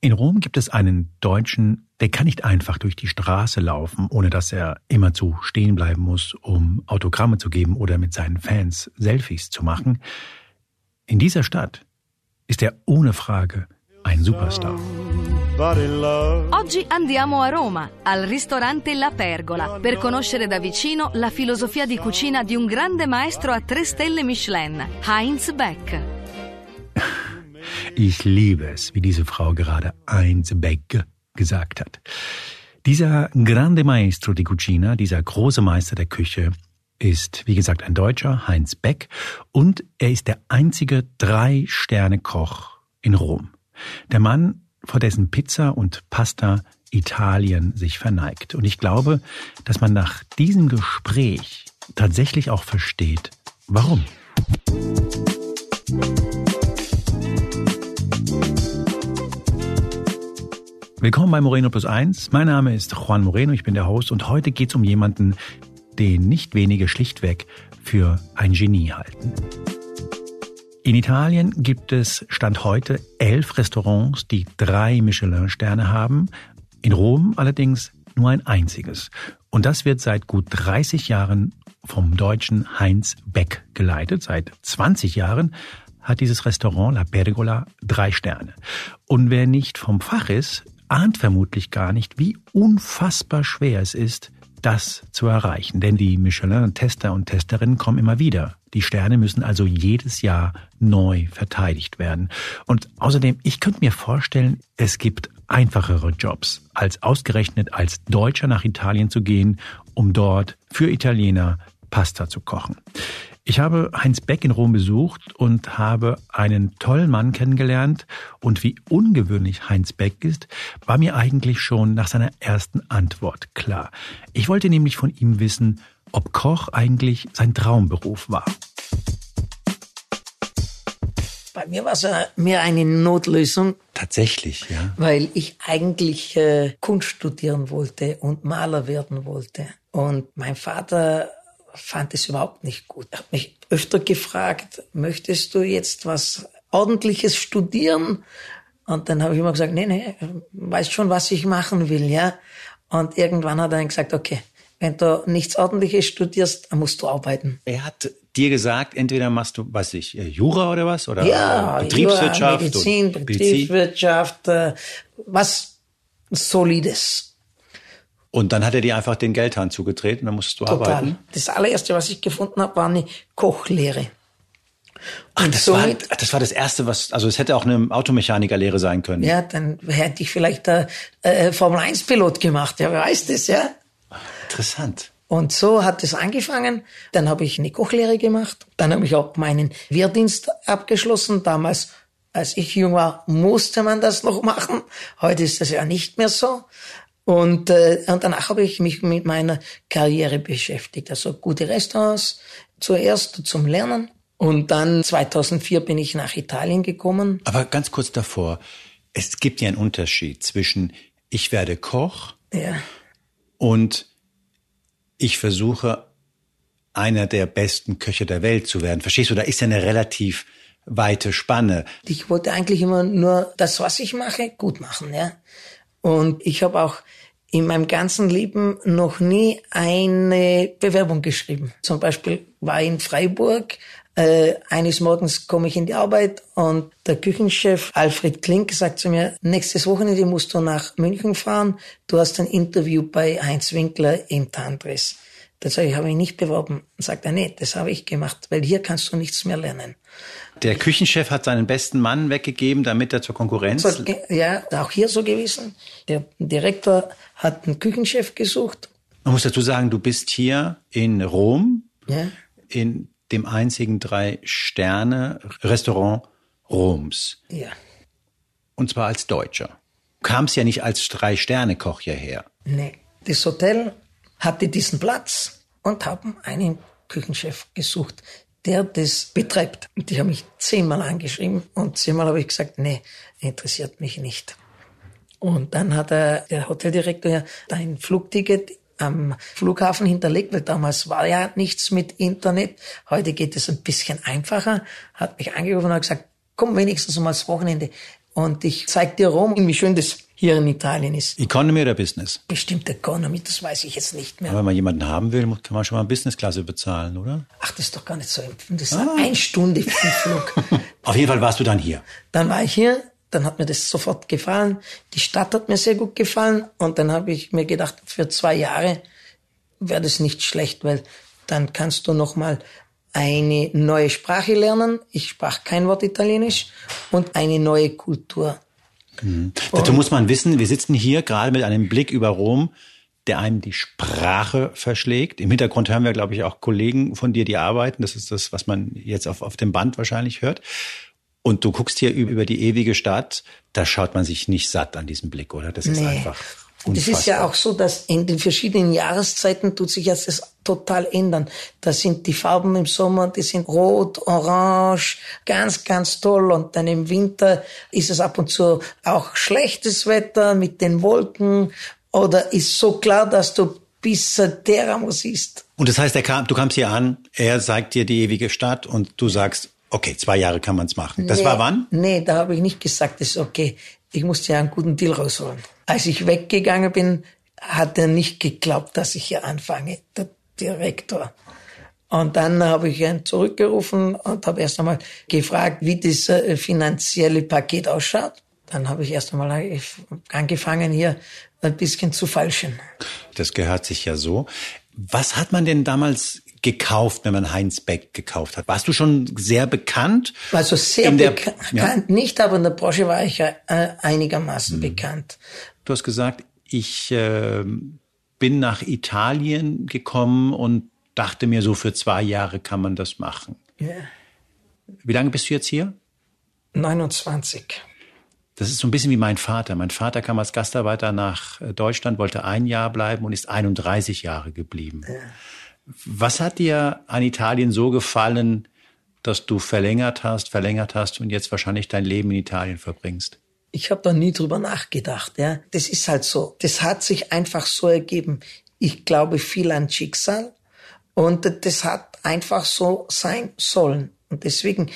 In Rom gibt es einen Deutschen, der kann nicht einfach durch die Straße laufen, ohne dass er immerzu stehen bleiben muss, um Autogramme zu geben oder mit seinen Fans Selfies zu machen. In dieser Stadt ist er ohne Frage ein Superstar. Oggi andiamo a Roma, al ristorante La Pergola, per conoscere da vicino la filosofia di cucina di un grande maestro a tre stelle Michelin, Heinz Beck. Ich liebe es, wie diese Frau gerade Heinz Beck gesagt hat. Dieser Grande Maestro di Cucina, dieser große Meister der Küche, ist, wie gesagt, ein Deutscher, Heinz Beck, und er ist der einzige Drei-Sterne-Koch in Rom. Der Mann, vor dessen Pizza und Pasta Italien sich verneigt. Und ich glaube, dass man nach diesem Gespräch tatsächlich auch versteht, warum. Willkommen bei Moreno Plus Eins. Mein Name ist Juan Moreno, ich bin der Host und heute geht es um jemanden, den nicht wenige schlichtweg für ein Genie halten. In Italien gibt es Stand heute elf Restaurants, die drei Michelin-Sterne haben. In Rom allerdings nur ein einziges. Und das wird seit gut 30 Jahren vom deutschen Heinz Beck geleitet. Seit 20 Jahren hat dieses Restaurant La Pergola drei Sterne. Und wer nicht vom Fach ist, ahnt vermutlich gar nicht, wie unfassbar schwer es ist, das zu erreichen. Denn die Michelin-Tester und Testerinnen kommen immer wieder. Die Sterne müssen also jedes Jahr neu verteidigt werden. Und außerdem, ich könnte mir vorstellen, es gibt einfachere Jobs, als ausgerechnet als Deutscher nach Italien zu gehen, um dort für Italiener Pasta zu kochen. Ich habe Heinz Beck in Rom besucht und habe einen tollen Mann kennengelernt. Und wie ungewöhnlich Heinz Beck ist, war mir eigentlich schon nach seiner ersten Antwort klar. Ich wollte nämlich von ihm wissen, ob Koch eigentlich sein Traumberuf war. Bei mir war es mehr eine Notlösung. Tatsächlich, ja. Weil ich eigentlich äh, Kunst studieren wollte und Maler werden wollte. Und mein Vater fand es überhaupt nicht gut. Er hat mich öfter gefragt, möchtest du jetzt was Ordentliches studieren? Und dann habe ich immer gesagt, nee, nee, weiß schon, was ich machen will, ja. Und irgendwann hat er dann gesagt, okay, wenn du nichts Ordentliches studierst, dann musst du arbeiten. Er hat dir gesagt, entweder machst du, was ich, Jura oder was? Oder ja, Betriebswirtschaft? Jura, Medizin, Betriebswirtschaft, äh, was Solides. Und dann hat er dir einfach den Geldhahn zugetreten, dann musstest du Total. arbeiten. Das allererste, was ich gefunden habe, war eine Kochlehre. Ach, das war, das war das erste, was, also es hätte auch eine Automechanikerlehre sein können. Ja, dann hätte ich vielleicht der äh, Formel-1-Pilot gemacht. Ja, wer weiß das, ja? Interessant. Und so hat es angefangen. Dann habe ich eine Kochlehre gemacht. Dann habe ich auch meinen Wehrdienst abgeschlossen. Damals, als ich jung war, musste man das noch machen. Heute ist das ja nicht mehr so. Und, äh, und danach habe ich mich mit meiner Karriere beschäftigt. Also gute Restaurants zuerst zum Lernen. Und dann 2004 bin ich nach Italien gekommen. Aber ganz kurz davor, es gibt ja einen Unterschied zwischen ich werde Koch Ja. und ich versuche einer der besten Köche der Welt zu werden. Verstehst du? Da ist ja eine relativ weite Spanne. Ich wollte eigentlich immer nur das, was ich mache, gut machen, ja. Und ich habe auch in meinem ganzen Leben noch nie eine Bewerbung geschrieben. Zum Beispiel war ich in Freiburg. Äh, eines Morgens komme ich in die Arbeit und der Küchenchef Alfred Klink sagt zu mir, nächstes Wochenende musst du nach München fahren. Du hast ein Interview bei Heinz Winkler im Tantris. Da sage ich, habe ich nicht beworben. Dann sagt er, nee, das habe ich gemacht, weil hier kannst du nichts mehr lernen. Der Küchenchef hat seinen besten Mann weggegeben, damit er zur Konkurrenz. So, ja, auch hier so gewesen. Der Direktor hat einen Küchenchef gesucht. Man muss dazu sagen, du bist hier in Rom, Ja, in dem einzigen Drei-Sterne-Restaurant Roms. ja. Und zwar als Deutscher. Du kamst ja nicht als Drei-Sterne-Koch hierher. Nee. Das Hotel hatte diesen Platz und haben einen Küchenchef gesucht, der das betreibt. Und die haben mich zehnmal angeschrieben und zehnmal habe ich gesagt, nee, interessiert mich nicht. Und dann hat er, der Hoteldirektor ja ein Flugticket am Flughafen hinterlegt, weil damals war ja nichts mit Internet. Heute geht es ein bisschen einfacher. Hat mich angerufen und hat gesagt, komm wenigstens mal das Wochenende Und ich zeig dir Rom, wie schön das hier in Italien ist. Economy oder Business? Bestimmt Economy, das weiß ich jetzt nicht mehr. Aber wenn man jemanden haben will, kann man schon mal Businessklasse bezahlen, oder? Ach, das ist doch gar nicht so. Das ist ah. eine Stunde Flug. Auf jeden Fall warst du dann hier. Dann war ich hier, dann hat mir das sofort gefallen. Die Stadt hat mir sehr gut gefallen und dann habe ich mir gedacht, für zwei Jahre wäre das nicht schlecht, weil dann kannst du noch mal eine neue Sprache lernen. Ich sprach kein Wort Italienisch und eine neue Kultur. Mhm. Dazu muss man wissen, wir sitzen hier gerade mit einem Blick über Rom, der einem die Sprache verschlägt. Im Hintergrund hören wir, glaube ich, auch Kollegen von dir, die arbeiten. Das ist das, was man jetzt auf, auf dem Band wahrscheinlich hört. Und du guckst hier über die ewige Stadt, da schaut man sich nicht satt an diesem Blick, oder? Das ist nee. einfach Unfassbar. Das ist ja auch so, dass in den verschiedenen Jahreszeiten tut sich jetzt das total ändern. Da sind die Farben im Sommer, die sind rot, orange, ganz, ganz toll. Und dann im Winter ist es ab und zu auch schlechtes Wetter mit den Wolken oder ist so klar, dass du bis Teramo siehst. Und das heißt, er kam, du kamst hier an, er zeigt dir die ewige Stadt und du sagst, okay, zwei Jahre kann man es machen. Das nee, war wann? Nee, da habe ich nicht gesagt, das ist okay. Ich musste ja einen guten Deal rausholen. Als ich weggegangen bin, hat er nicht geglaubt, dass ich hier anfange, der Direktor. Und dann habe ich ihn zurückgerufen und habe erst einmal gefragt, wie das äh, finanzielle Paket ausschaut. Dann habe ich erst einmal angefangen, hier ein bisschen zu falschen. Das gehört sich ja so. Was hat man denn damals gekauft, wenn man Heinz Beck gekauft hat? Warst du schon sehr bekannt? Also sehr bekannt ja? nicht, aber in der Branche war ich ja äh, einigermaßen hm. bekannt. Du hast gesagt, ich äh, bin nach Italien gekommen und dachte mir, so für zwei Jahre kann man das machen. Ja. Wie lange bist du jetzt hier? 29. Das ist so ein bisschen wie mein Vater. Mein Vater kam als Gastarbeiter nach äh, Deutschland, wollte ein Jahr bleiben und ist 31 Jahre geblieben. Ja. Was hat dir an Italien so gefallen, dass du verlängert hast, verlängert hast und jetzt wahrscheinlich dein Leben in Italien verbringst? Ich habe da nie drüber nachgedacht. Ja, das ist halt so. Das hat sich einfach so ergeben. Ich glaube viel an Schicksal und das hat einfach so sein sollen. Und deswegen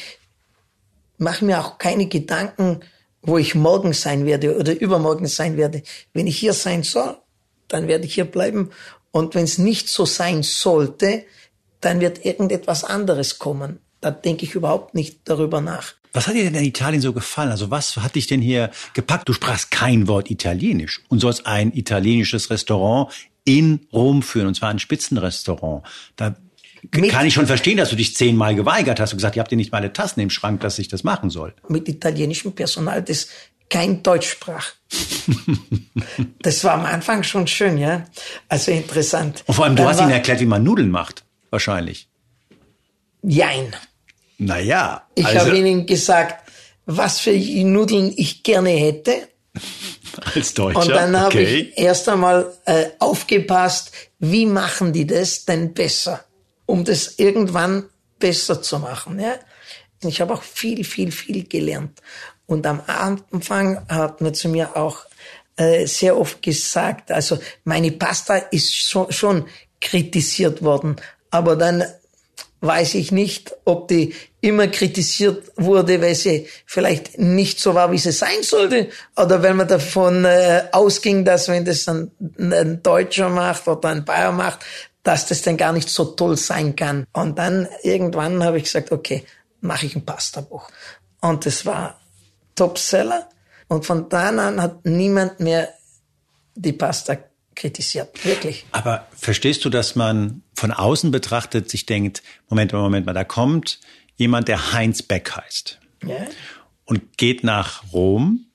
mache mir auch keine Gedanken, wo ich morgen sein werde oder übermorgen sein werde. Wenn ich hier sein soll, dann werde ich hier bleiben. Und wenn es nicht so sein sollte, dann wird irgendetwas anderes kommen. Da denke ich überhaupt nicht darüber nach. Was hat dir denn in Italien so gefallen? Also was hat dich denn hier gepackt? Du sprachst kein Wort Italienisch und sollst ein italienisches Restaurant in Rom führen, und zwar ein Spitzenrestaurant. Da mit kann ich schon verstehen, dass du dich zehnmal geweigert hast und gesagt, ihr habt ja nicht mal eine Tassen im Schrank, dass ich das machen soll. Mit italienischem Personal, das kein Deutsch sprach. das war am Anfang schon schön, ja. Also interessant. Und vor allem, du Dann hast ihnen erklärt, wie man Nudeln macht. Wahrscheinlich. Jein. Naja. Ich also habe ihnen gesagt, was für Nudeln ich gerne hätte. Als Deutscher. Und dann habe ich erst einmal äh, aufgepasst, wie machen die das denn besser, um das irgendwann besser zu machen. Ja? Ich habe auch viel, viel, viel gelernt. Und am Anfang hat man zu mir auch äh, sehr oft gesagt, also meine Pasta ist schon, schon kritisiert worden, aber dann weiß ich nicht, ob die immer kritisiert wurde, weil sie vielleicht nicht so war, wie sie sein sollte, oder weil man davon äh, ausging, dass wenn das ein, ein Deutscher macht oder ein Bayer macht, dass das dann gar nicht so toll sein kann. Und dann irgendwann habe ich gesagt, okay, mache ich ein Pastabuch. Und das war Topseller. Und von da an hat niemand mehr die Pasta kritisiert. Wirklich. Aber verstehst du, dass man von außen betrachtet sich denkt, Moment mal, Moment mal, da kommt jemand, der Heinz Beck heißt. Ja. Und geht nach Rom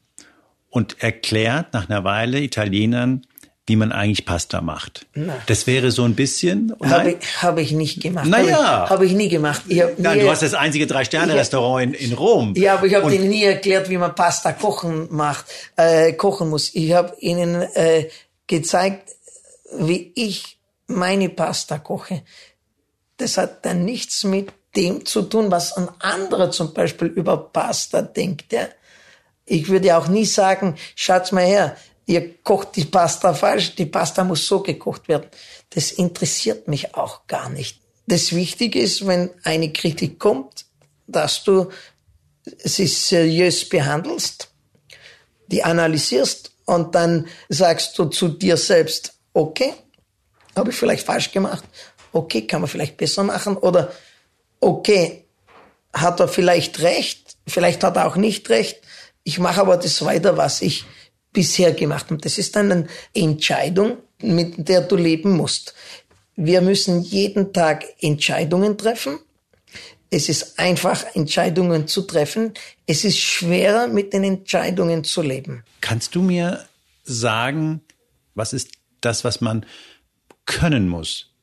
und erklärt nach einer Weile Italienern, wie man eigentlich Pasta macht. Na. Das wäre so ein bisschen. Habe ich, hab ich nicht gemacht. Naja. Habe ich, hab ich nie gemacht. Ich hab Nein, du hast das einzige Drei-Sterne-Restaurant in, in Rom. Ja, aber ich habe denen nie erklärt, wie man Pasta kochen macht, äh, kochen muss. Ich habe ihnen äh, gezeigt, wie ich meine Pasta koche. Das hat dann nichts mit dem zu tun, was ein anderer zum Beispiel über Pasta denkt. Ja? Ich würde auch nie sagen, schaut's mal her, ihr kocht die Pasta falsch, die Pasta muss so gekocht werden. Das interessiert mich auch gar nicht. Das Wichtige ist, wenn eine Kritik kommt, dass du sie seriös behandelst die analysierst und dann sagst du zu dir selbst, okay, habe ich vielleicht falsch gemacht, okay, kann man vielleicht besser machen oder okay, hat er vielleicht recht, vielleicht hat er auch nicht recht, ich mache aber das weiter, was ich bisher gemacht habe. Das ist dann eine Entscheidung, mit der du leben musst. Wir müssen jeden Tag Entscheidungen treffen. Es ist einfach, Entscheidungen zu treffen. Es ist schwerer, mit den Entscheidungen zu leben. Kannst du mir sagen, was ist das, was man können muss,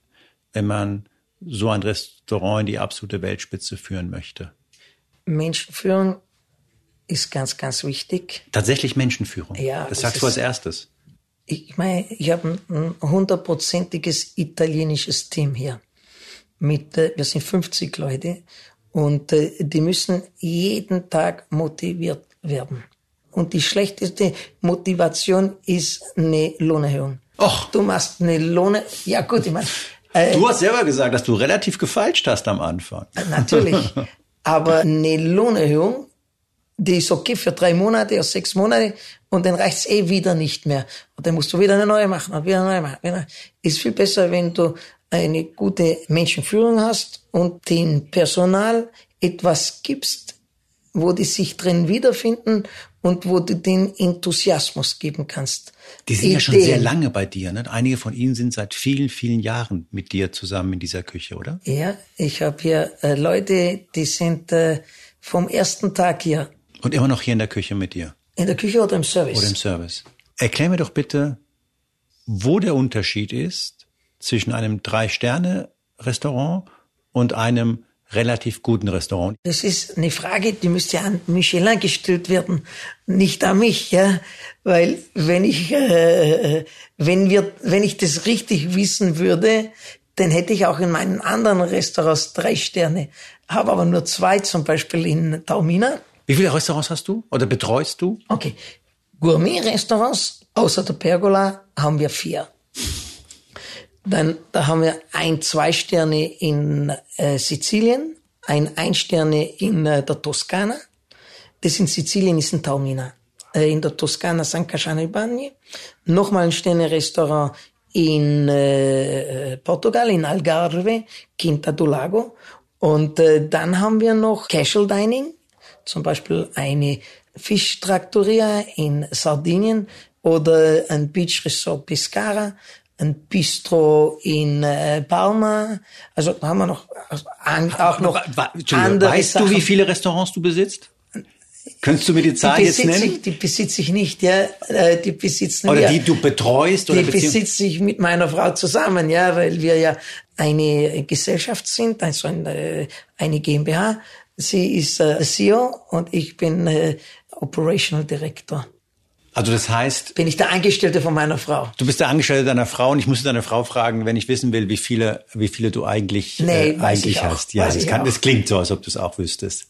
wenn man so ein Restaurant in die absolute Weltspitze führen möchte? Menschenführung ist ganz, ganz wichtig. Tatsächlich Menschenführung. Ja. Das sagst du als erstes. Ich meine, ich habe ein hundertprozentiges italienisches Team hier. Mit, äh, wir sind 50 Leute und äh, die müssen jeden Tag motiviert werden. Und die schlechteste Motivation ist eine Lohnerhöhung. Och. Du machst eine Lohne, ja gut, ich meine. Äh, du hast selber gesagt, dass du relativ gefeilscht hast am Anfang. Natürlich. Aber eine Lohnerhöhung, die ist okay für drei Monate oder sechs Monate und dann reicht's eh wieder nicht mehr. Und dann musst du wieder eine neue machen und wieder eine neue machen. Ist viel besser, wenn du eine gute Menschenführung hast und dem Personal etwas gibst, wo die sich drin wiederfinden und wo du den Enthusiasmus geben kannst. Die sind Ideen. ja schon sehr lange bei dir. Ne? Einige von ihnen sind seit vielen, vielen Jahren mit dir zusammen in dieser Küche, oder? Ja, ich habe hier äh, Leute, die sind äh, vom ersten Tag hier. Und immer noch hier in der Küche mit dir? In der Küche oder im Service? Oder im Service. Erklär mir doch bitte, wo der Unterschied ist zwischen einem Drei-Sterne-Restaurant und einem relativ guten Restaurant? Das ist eine Frage, die müsste an Michelin gestellt werden, nicht an mich, ja, weil wenn ich äh, wenn wir wenn ich das richtig wissen würde, dann hätte ich auch in meinen anderen Restaurants drei Sterne, habe aber nur zwei, zum Beispiel in Taumina wie viele Restaurants hast du oder betreust du? Okay. Gourmet-Restaurants außer der Pergola haben wir vier. Dann da haben wir ein zwei Sterne in äh, Sizilien, ein ein Sterne in äh, der Toskana. Das in Sizilien ist in Taormina. Äh, in der Toskana San Casciano Bagni. Nochmal ein Sterne-Restaurant in äh, Portugal, in Algarve, Quinta do Lago. Und äh, dann haben wir noch Casual Dining zum Beispiel eine Fischtraktoria in Sardinien oder ein Beach Resort Pescara, ein Bistro in äh, Palma. Also da haben wir noch also, an, auch noch andere Weißt Sachen. du, wie viele Restaurants du besitzt? Könntest du mir die Zahl die jetzt nennen? Ich, die besitze ich nicht, ja. Äh, die besitzen Oder wir. die du betreust? Oder die besitze ich mit meiner Frau zusammen, ja, weil wir ja eine Gesellschaft sind, also eine, eine GmbH Sie ist äh, CEO und ich bin äh, Operational Director. Also das heißt, bin ich der Angestellte von meiner Frau. Du bist der Angestellte deiner Frau und ich musste deine Frau fragen, wenn ich wissen will, wie viele, wie viele du eigentlich nee, äh, eigentlich hast. Ja, das, kann, das klingt so, als ob du es auch wüsstest.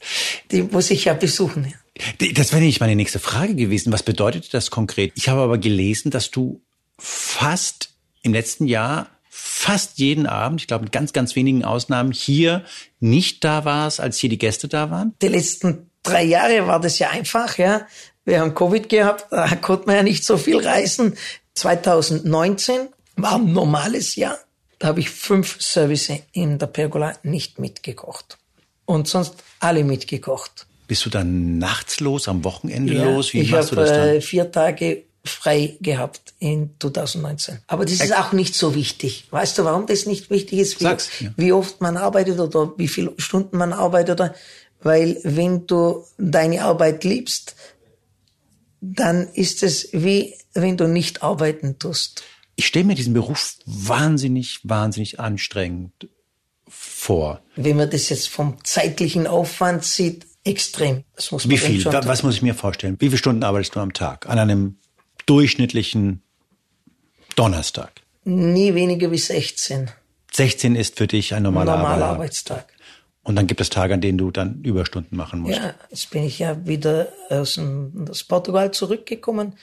Die muss ich ja besuchen. Ja. Das wäre nicht meine nächste Frage gewesen. Was bedeutet das konkret? Ich habe aber gelesen, dass du fast im letzten Jahr fast jeden Abend, ich glaube mit ganz, ganz wenigen Ausnahmen, hier nicht da warst, als hier die Gäste da waren? Die letzten drei Jahre war das ja einfach, ja. Wir haben Covid gehabt, da konnte man ja nicht so viel reisen. 2019 war ein normales Jahr. Da habe ich fünf Service in der Pergola nicht mitgekocht. Und sonst alle mitgekocht. Bist du dann nachts los, am Wochenende ja, los? Wie ich machst hab, du das dann? Äh, vier Tage frei gehabt in 2019. Aber das ist auch nicht so wichtig. Weißt du, warum das nicht wichtig ist? Wie, Sag's, ja. wie oft man arbeitet oder wie viele Stunden man arbeitet. Oder, weil wenn du deine Arbeit liebst, dann ist es wie wenn du nicht arbeiten tust. Ich stelle mir diesen Beruf wahnsinnig, wahnsinnig anstrengend vor. Wenn man das jetzt vom zeitlichen Aufwand sieht, extrem. Wie viel? Was muss ich mir vorstellen? Wie viele Stunden arbeitest du am Tag an einem durchschnittlichen Donnerstag? Nie weniger wie 16. 16 ist für dich ein normaler, normaler Arbeitstag. Und dann gibt es Tage, an denen du dann Überstunden machen musst. Ja, jetzt bin ich ja wieder aus, dem, aus Portugal zurückgekommen.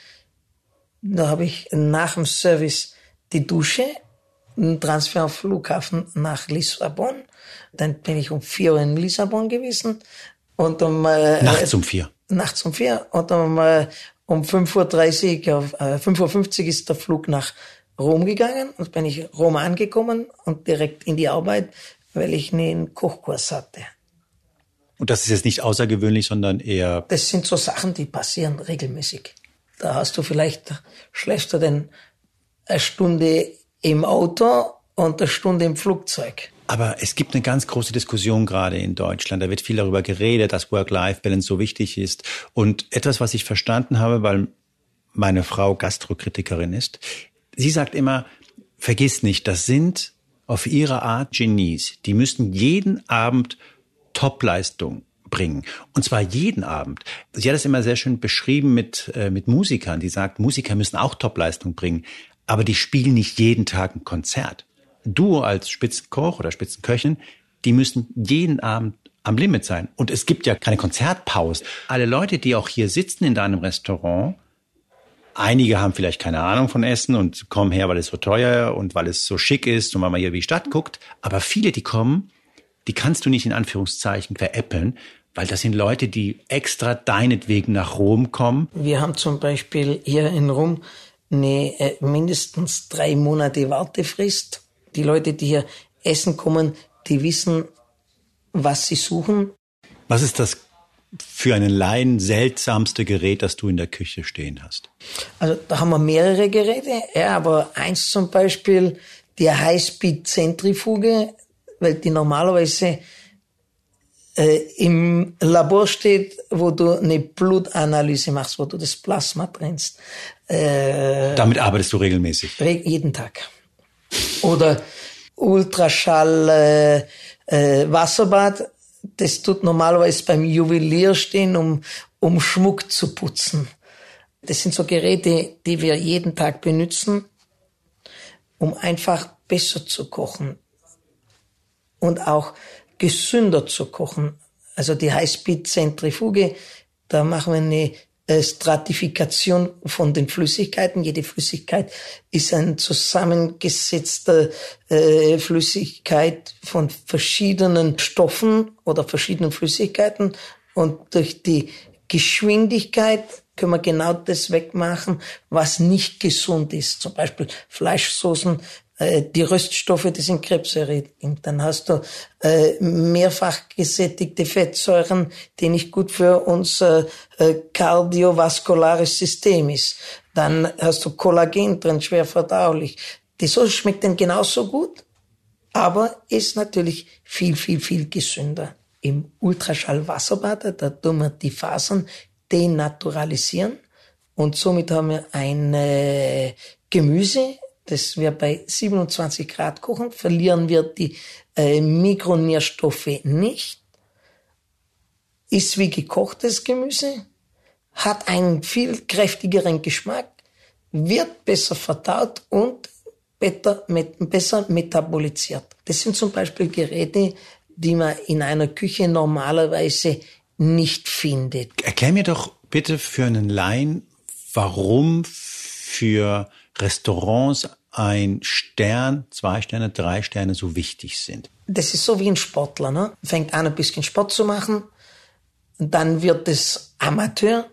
Da habe ich nach dem Service die Dusche, einen Transfer am Flughafen nach Lissabon. Dann bin ich um vier Uhr in Lissabon gewesen. Und um, äh, nachts um vier. Nachts um vier. Und um, äh, Um 5.30 Uhr, auf, äh, 5.50 Uhr ist der Flug nach Rom gegangen und bin ich Rom angekommen und direkt in die Arbeit, weil ich einen Kochkurs hatte. Und das ist jetzt nicht außergewöhnlich, sondern eher. Das sind so Sachen, die passieren regelmäßig. Da hast du vielleicht, schläfst du denn eine Stunde im Auto und eine Stunde im Flugzeug. Aber es gibt eine ganz große Diskussion gerade in Deutschland. Da wird viel darüber geredet, dass Work-Life-Balance so wichtig ist. Und etwas, was ich verstanden habe, weil meine Frau Gastrokritikerin ist, sie sagt immer, vergiss nicht, das sind auf ihre Art Genies. Die müssen jeden Abend Topleistung bringen. Und zwar jeden Abend. Sie hat es immer sehr schön beschrieben mit, äh, mit Musikern, die sagt, Musiker müssen auch Topleistung bringen, aber die spielen nicht jeden Tag ein Konzert. Du als Spitzenkoch oder Spitzenköchin, die müssen jeden Abend am Limit sein. Und es gibt ja keine Konzertpause. Alle Leute, die auch hier sitzen in deinem Restaurant, einige haben vielleicht keine Ahnung von Essen und kommen her, weil es so teuer und weil es so schick ist und weil man hier wie Stadt guckt. Aber viele, die kommen, die kannst du nicht in Anführungszeichen veräppeln, weil das sind Leute, die extra deinetwegen nach Rom kommen. Wir haben zum Beispiel hier in Rom eine äh, mindestens drei Monate Wartefrist. Die Leute, die hier essen kommen, die wissen, was sie suchen. Was ist das für einen Laien seltsamste Gerät, das du in der Küche stehen hast? Also da haben wir mehrere Geräte, ja, aber eins zum Beispiel, die Highspeed-Zentrifuge, weil die normalerweise äh, im Labor steht, wo du eine Blutanalyse machst, wo du das Plasma trennst. Äh, Damit arbeitest du regelmäßig? Jeden Tag. Oder Ultraschall äh, äh, Wasserbad, das tut normalerweise beim Juwelier stehen, um, um Schmuck zu putzen. Das sind so Geräte, die wir jeden Tag benutzen, um einfach besser zu kochen und auch gesünder zu kochen. Also die Highspeed-Zentrifuge, da machen wir eine Stratifikation von den Flüssigkeiten. Jede Flüssigkeit ist eine zusammengesetzte äh, Flüssigkeit von verschiedenen Stoffen oder verschiedenen Flüssigkeiten. Und durch die Geschwindigkeit können wir genau das wegmachen, was nicht gesund ist. Zum Beispiel Fleischsoßen äh, die Röststoffe, die sind krebserregend. Dann hast du äh, mehrfach gesättigte Fettsäuren, die nicht gut für unser äh, kardiovasculares System ist. Dann hast du Kollagen drin, schwer verdaulich. Die Soße schmeckt dann genauso gut, aber ist natürlich viel, viel, viel gesünder. Im Ultraschallwasserbad, da tun wir die Fasern denaturalisieren und somit haben wir ein äh, Gemüse, das wir bei 27 Grad kochen, verlieren wir die äh, Mikronährstoffe nicht, ist wie gekochtes Gemüse, hat einen viel kräftigeren Geschmack, wird besser verdaut und besser, besser metabolisiert. Das sind zum Beispiel Geräte, die man in einer Küche normalerweise nicht findet. Erklär mir doch bitte für einen Laien, warum für Restaurants ein Stern, zwei Sterne, drei Sterne so wichtig sind? Das ist so wie ein Sportler, ne? Fängt an, ein bisschen Sport zu machen, dann wird es Amateur,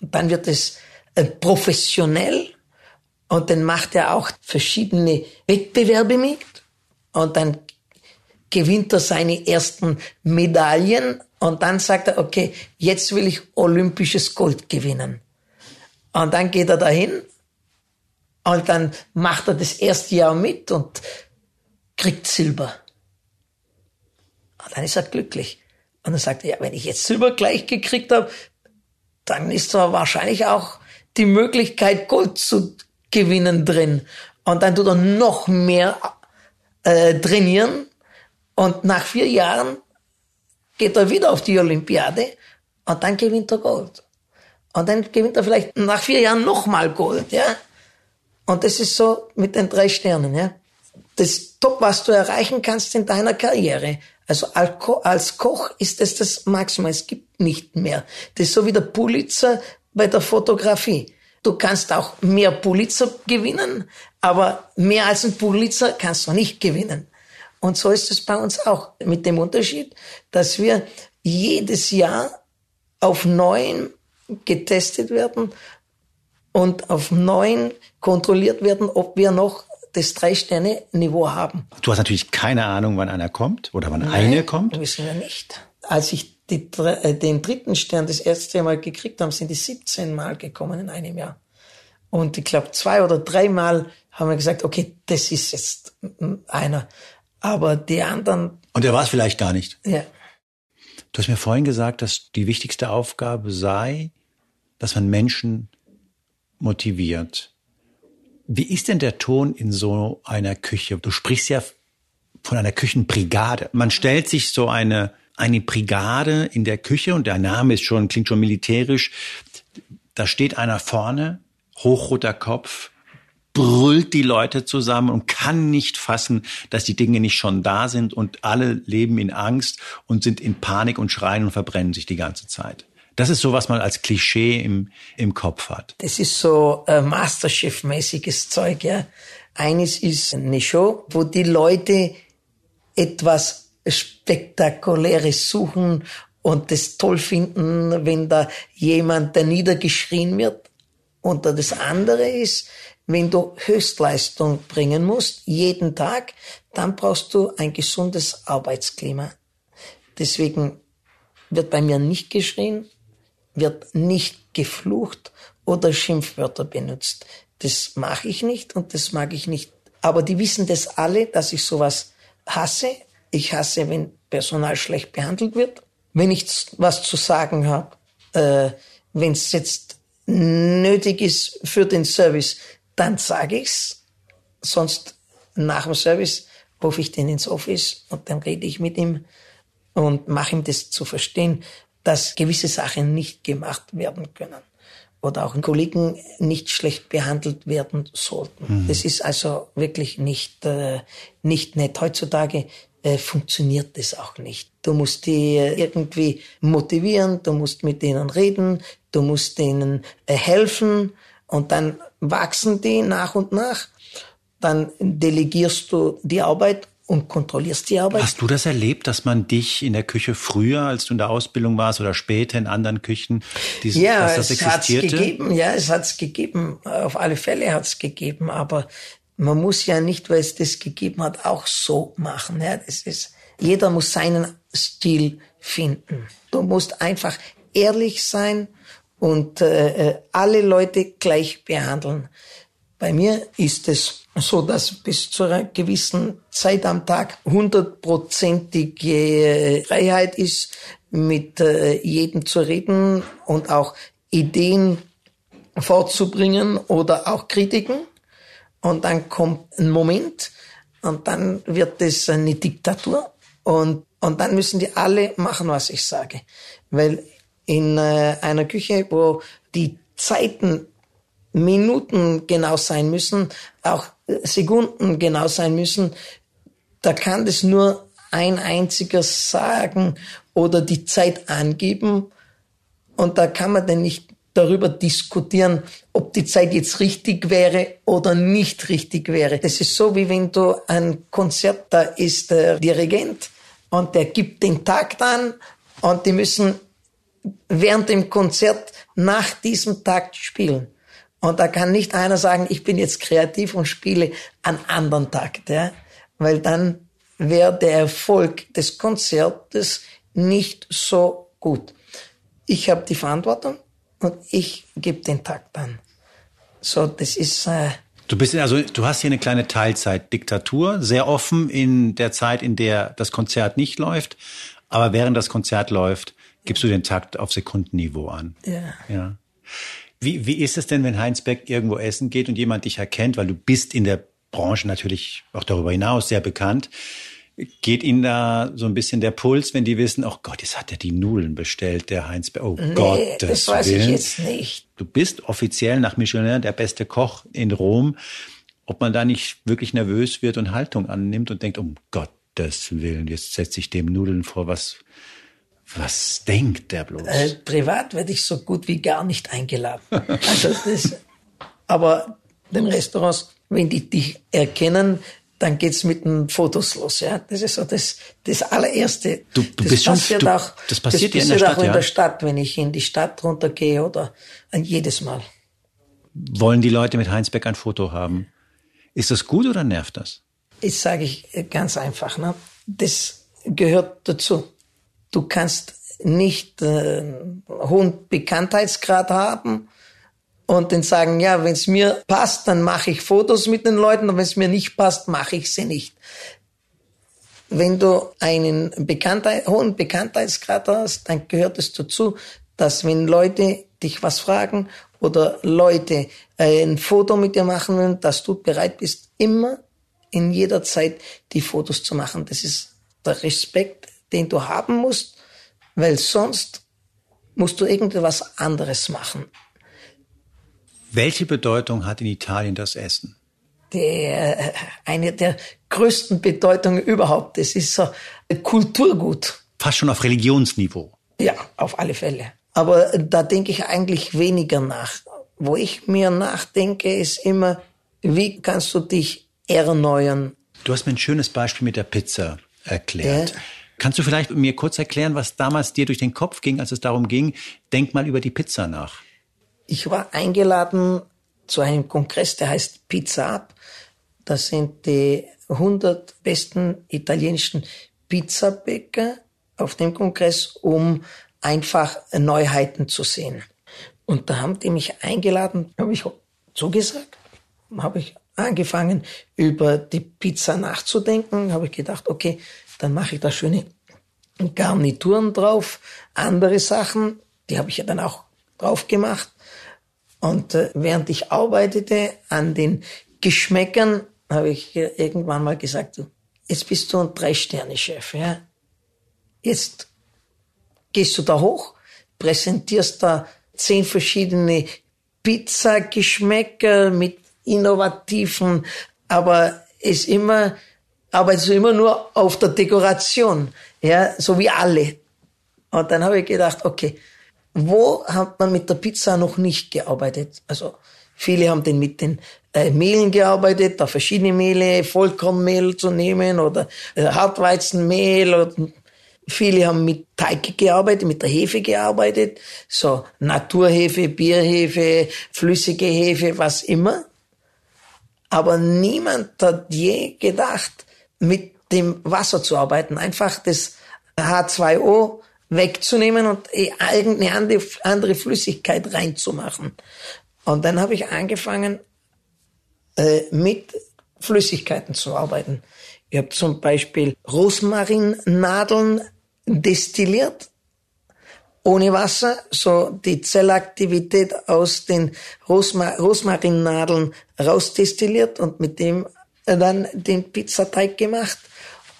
dann wird es äh, professionell, und dann macht er auch verschiedene Wettbewerbe mit, und dann gewinnt er seine ersten Medaillen, und dann sagt er, okay, jetzt will ich olympisches Gold gewinnen. Und dann geht er dahin und dann macht er das erste Jahr mit und kriegt Silber. Und dann ist er glücklich. Und dann sagt er, ja, wenn ich jetzt Silber gleich gekriegt habe, dann ist da wahrscheinlich auch die Möglichkeit, Gold zu gewinnen drin. Und dann tut er noch mehr äh, trainieren. Und nach vier Jahren geht er wieder auf die Olympiade und dann gewinnt er Gold. Und dann gewinnt er vielleicht nach vier Jahren nochmal Gold, ja. Und das ist so mit den drei Sternen, ja. Das Top, was du erreichen kannst in deiner Karriere. Also als Koch ist es das Maximum. Es gibt nicht mehr. Das ist so wie der Pulitzer bei der Fotografie. Du kannst auch mehr Pulitzer gewinnen, aber mehr als ein Pulitzer kannst du nicht gewinnen. Und so ist es bei uns auch. Mit dem Unterschied, dass wir jedes Jahr auf neuen getestet werden und auf neun kontrolliert werden, ob wir noch das Drei-Sterne-Niveau haben. Du hast natürlich keine Ahnung, wann einer kommt oder wann Nein, eine kommt. wissen wir nicht. Als ich die, äh, den dritten Stern das erste Mal gekriegt habe, sind die 17 Mal gekommen in einem Jahr. Und ich glaube, zwei oder dreimal haben wir gesagt, okay, das ist jetzt einer. Aber die anderen. Und der war es vielleicht gar nicht. Ja. Du hast mir vorhin gesagt, dass die wichtigste Aufgabe sei, dass man Menschen motiviert. Wie ist denn der Ton in so einer Küche? Du sprichst ja von einer Küchenbrigade. Man stellt sich so eine, eine Brigade in der Küche und der Name ist schon, klingt schon militärisch. Da steht einer vorne, hochroter Kopf, brüllt die Leute zusammen und kann nicht fassen, dass die Dinge nicht schon da sind und alle leben in Angst und sind in Panik und schreien und verbrennen sich die ganze Zeit. Das ist so, was man als Klischee im, im Kopf hat. Das ist so äh, Masterchef-mäßiges Zeug, ja. Eines ist eine Show, wo die Leute etwas Spektakuläres suchen und das toll finden, wenn da jemand da niedergeschrien wird. Und das andere ist, wenn du Höchstleistung bringen musst, jeden Tag, dann brauchst du ein gesundes Arbeitsklima. Deswegen wird bei mir nicht geschrien, wird nicht geflucht oder Schimpfwörter benutzt. Das mache ich nicht und das mag ich nicht. Aber die wissen das alle, dass ich sowas hasse. Ich hasse, wenn Personal schlecht behandelt wird. Wenn ich was zu sagen habe, äh, wenn es jetzt nötig ist für den Service, dann sage ich's. Sonst nach dem Service rufe ich den ins Office und dann rede ich mit ihm und mache ihm das zu verstehen, dass gewisse Sachen nicht gemacht werden können oder auch Kollegen nicht schlecht behandelt werden sollten. Mhm. Das ist also wirklich nicht, äh, nicht nett. Heutzutage äh, funktioniert das auch nicht. Du musst die irgendwie motivieren, du musst mit denen reden, du musst denen äh, helfen und dann wachsen die nach und nach. Dann delegierst du die Arbeit und kontrollierst die Arbeit. Hast du das erlebt, dass man dich in der Küche früher, als du in der Ausbildung warst oder später in anderen Küchen, diese, ja, dass das es existierte? Hat's gegeben, ja, es hat es gegeben. Auf alle Fälle hat es gegeben. Aber man muss ja nicht, weil es das gegeben hat, auch so machen. Ja, das ist, jeder muss seinen Stil finden. Du musst einfach ehrlich sein und äh, äh, alle Leute gleich behandeln. Bei mir ist es so, dass bis zu einer gewissen Zeit am Tag hundertprozentige Freiheit ist, mit äh, jedem zu reden und auch Ideen vorzubringen oder auch Kritiken. Und dann kommt ein Moment und dann wird es eine Diktatur und, und dann müssen die alle machen, was ich sage. Weil in äh, einer Küche, wo die Zeiten Minuten genau sein müssen, auch Sekunden genau sein müssen, da kann das nur ein einziger sagen oder die Zeit angeben. Und da kann man dann nicht darüber diskutieren, ob die Zeit jetzt richtig wäre oder nicht richtig wäre. Das ist so, wie wenn du ein Konzert, da ist der Dirigent und der gibt den Takt an und die müssen während dem Konzert nach diesem Takt spielen. Und da kann nicht einer sagen, ich bin jetzt kreativ und spiele an anderen Takt, ja? weil dann wäre der Erfolg des Konzertes nicht so gut. Ich habe die Verantwortung und ich gebe den Takt an. So, das ist. Äh, du bist also, du hast hier eine kleine Teilzeitdiktatur, sehr offen in der Zeit, in der das Konzert nicht läuft, aber während das Konzert läuft, gibst du den Takt auf Sekundenniveau an. Ja. ja. Wie, wie ist es denn, wenn Heinz Beck irgendwo essen geht und jemand dich erkennt, weil du bist in der Branche natürlich auch darüber hinaus sehr bekannt. Geht Ihnen da so ein bisschen der Puls, wenn die wissen, oh Gott, jetzt hat er die Nudeln bestellt, der Heinz Beck. Oh nee, Gott, das weiß Willen. ich jetzt nicht. Du bist offiziell nach Michelin der beste Koch in Rom. Ob man da nicht wirklich nervös wird und Haltung annimmt und denkt, um Gottes Willen, jetzt setze ich dem Nudeln vor, was, was denkt der bloß? Äh, privat werde ich so gut wie gar nicht eingeladen. also das, aber den Restaurants, wenn die dich erkennen, dann geht's mit den Fotos los. Ja, das ist so das, das allererste. Du, du das bist passiert schon, du, auch, das passiert das dir in der passiert Stadt, auch in ja? der Stadt, wenn ich in die Stadt runtergehe oder jedes Mal. Wollen die Leute mit Heinz Beck ein Foto haben? Ist das gut oder nervt das? Ich sage ich ganz einfach, ne? das gehört dazu. Du kannst nicht äh, hohen Bekanntheitsgrad haben und dann sagen, ja, wenn es mir passt, dann mache ich Fotos mit den Leuten und wenn es mir nicht passt, mache ich sie nicht. Wenn du einen Bekanntheit, hohen Bekanntheitsgrad hast, dann gehört es dazu, dass wenn Leute dich was fragen oder Leute äh, ein Foto mit dir machen wollen, dass du bereit bist, immer in jeder Zeit die Fotos zu machen. Das ist der Respekt, den du haben musst, weil sonst musst du irgendwas anderes machen. Welche Bedeutung hat in Italien das Essen? Der, eine der größten Bedeutungen überhaupt. Das ist so ein Kulturgut. Fast schon auf Religionsniveau. Ja, auf alle Fälle. Aber da denke ich eigentlich weniger nach. Wo ich mir nachdenke, ist immer, wie kannst du dich erneuern? Du hast mir ein schönes Beispiel mit der Pizza erklärt. Ja. Kannst du vielleicht mir kurz erklären, was damals dir durch den Kopf ging, als es darum ging, denk mal über die Pizza nach? Ich war eingeladen zu einem Kongress, der heißt Pizza Up. Das sind die 100 besten italienischen Pizzabäcker auf dem Kongress, um einfach Neuheiten zu sehen. Und da haben die mich eingeladen, habe ich zugesagt, habe ich angefangen, über die Pizza nachzudenken, habe ich gedacht, okay, dann mache ich da schöne Garnituren drauf, andere Sachen, die habe ich ja dann auch drauf gemacht. Und äh, während ich arbeitete an den Geschmäckern, habe ich irgendwann mal gesagt, du, jetzt bist du ein Drei-Sterne-Chef, ja. Jetzt gehst du da hoch, präsentierst da zehn verschiedene Pizza-Geschmäcker mit innovativen, aber ist immer, arbeitest du immer nur auf der Dekoration, ja, so wie alle. Und dann habe ich gedacht, okay, wo hat man mit der Pizza noch nicht gearbeitet? Also viele haben den mit den äh, Mehlen gearbeitet, da verschiedene Mehle, Vollkornmehl zu nehmen oder äh, Hartweizenmehl. Oder, viele haben mit Teig gearbeitet, mit der Hefe gearbeitet, so Naturhefe, Bierhefe, flüssige Hefe, was immer. Aber niemand hat je gedacht, mit dem Wasser zu arbeiten, einfach das H2O wegzunehmen und irgendeine andere Flüssigkeit reinzumachen. Und dann habe ich angefangen, äh, mit Flüssigkeiten zu arbeiten. Ich habe zum Beispiel Rosmarinnadeln destilliert, ohne Wasser, so die Zellaktivität aus den Rosma Rosmarinnadeln rausdestilliert und mit dem dann den Pizzateig gemacht.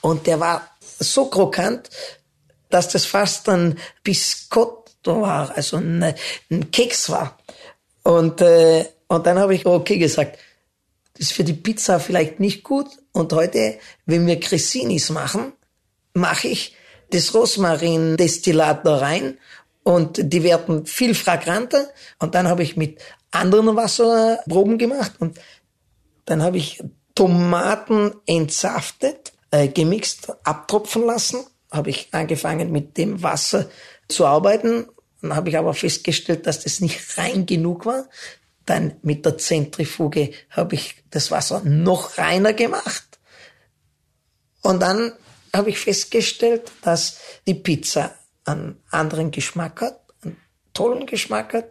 Und der war so krokant, dass das fast ein Biscotto war, also ein, ein Keks war. Und, äh, und dann habe ich okay gesagt, das ist für die Pizza vielleicht nicht gut. Und heute, wenn wir Cressinis machen, mache ich das Rosmarin-Destillat da rein und die werden viel fragranter. Und dann habe ich mit anderen Wasserproben gemacht und dann habe ich Tomaten entsaftet, äh, gemixt, abtropfen lassen. Habe ich angefangen mit dem Wasser zu arbeiten. Dann habe ich aber festgestellt, dass das nicht rein genug war. Dann mit der Zentrifuge habe ich das Wasser noch reiner gemacht. Und dann habe ich festgestellt, dass die Pizza einen anderen Geschmack hat, einen tollen Geschmack hat,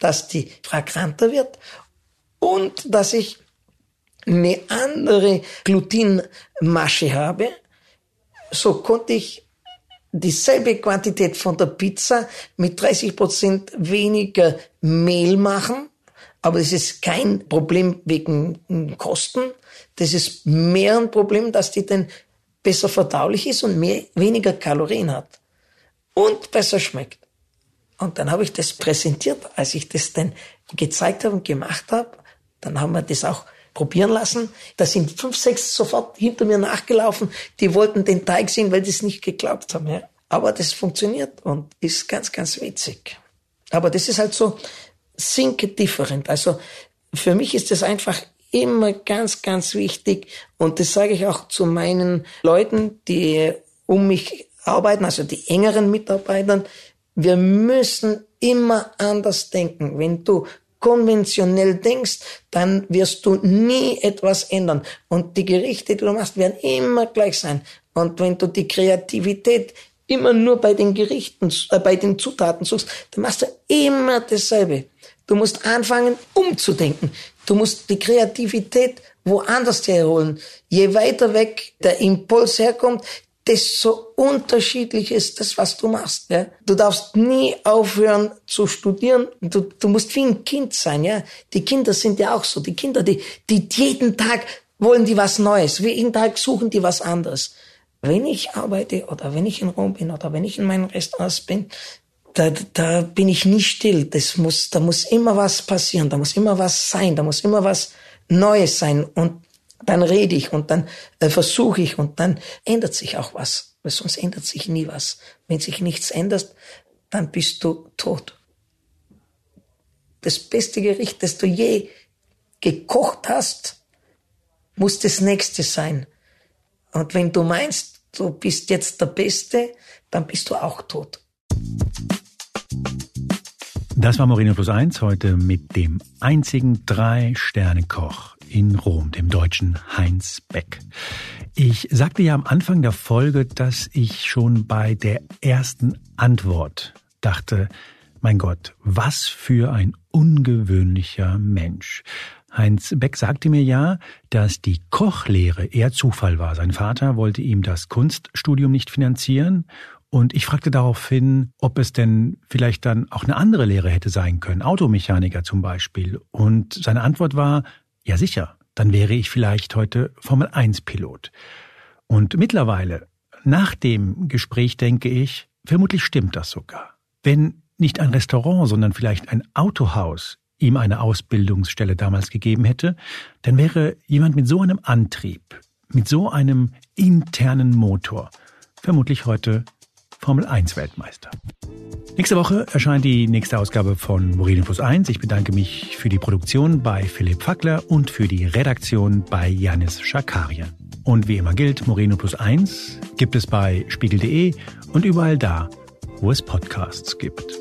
dass die fragranter wird und dass ich eine andere Glutinmasche habe. So konnte ich dieselbe Quantität von der Pizza mit 30 Prozent weniger Mehl machen. Aber es ist kein Problem wegen Kosten. Das ist mehr ein Problem, dass die dann besser verdaulich ist und mehr, weniger Kalorien hat. Und besser schmeckt. Und dann habe ich das präsentiert, als ich das dann gezeigt habe und gemacht habe. Dann haben wir das auch probieren lassen. Da sind fünf, sechs sofort hinter mir nachgelaufen. Die wollten den Teig sehen, weil die es nicht geglaubt haben. Ja. Aber das funktioniert und ist ganz, ganz witzig. Aber das ist halt so think different. Also für mich ist das einfach, immer ganz, ganz wichtig. Und das sage ich auch zu meinen Leuten, die um mich arbeiten, also die engeren Mitarbeitern. Wir müssen immer anders denken. Wenn du konventionell denkst, dann wirst du nie etwas ändern. Und die Gerichte, die du machst, werden immer gleich sein. Und wenn du die Kreativität immer nur bei den Gerichten, äh, bei den Zutaten suchst, dann machst du immer dasselbe. Du musst anfangen, umzudenken. Du musst die Kreativität woanders herholen. Je weiter weg der Impuls herkommt, desto unterschiedlich ist das, was du machst. Ja? Du darfst nie aufhören zu studieren. Du, du musst wie ein Kind sein. Ja? Die Kinder sind ja auch so. Die Kinder, die, die jeden Tag wollen die was Neues. Jeden Tag suchen die was anderes. Wenn ich arbeite oder wenn ich in Rom bin oder wenn ich in meinen Restaurants bin, da, da bin ich nie still. Das muss, da muss immer was passieren. Da muss immer was sein. Da muss immer was Neues sein. Und dann rede ich und dann äh, versuche ich und dann ändert sich auch was. Weil sonst ändert sich nie was. Wenn sich nichts ändert, dann bist du tot. Das beste Gericht, das du je gekocht hast, muss das nächste sein. Und wenn du meinst, du bist jetzt der Beste, dann bist du auch tot. Das war Moreno Plus Eins heute mit dem einzigen Drei-Sterne-Koch in Rom, dem deutschen Heinz Beck. Ich sagte ja am Anfang der Folge, dass ich schon bei der ersten Antwort dachte, mein Gott, was für ein ungewöhnlicher Mensch. Heinz Beck sagte mir ja, dass die Kochlehre eher Zufall war. Sein Vater wollte ihm das Kunststudium nicht finanzieren und ich fragte daraufhin, ob es denn vielleicht dann auch eine andere Lehre hätte sein können, Automechaniker zum Beispiel. Und seine Antwort war, ja sicher, dann wäre ich vielleicht heute Formel 1 Pilot. Und mittlerweile, nach dem Gespräch denke ich, vermutlich stimmt das sogar. Wenn nicht ein Restaurant, sondern vielleicht ein Autohaus ihm eine Ausbildungsstelle damals gegeben hätte, dann wäre jemand mit so einem Antrieb, mit so einem internen Motor vermutlich heute Formel 1 Weltmeister. Nächste Woche erscheint die nächste Ausgabe von Moreno Plus 1. Ich bedanke mich für die Produktion bei Philipp Fackler und für die Redaktion bei Janis Schakarian. Und wie immer gilt, Moreno Plus 1 gibt es bei spiegel.de und überall da, wo es Podcasts gibt.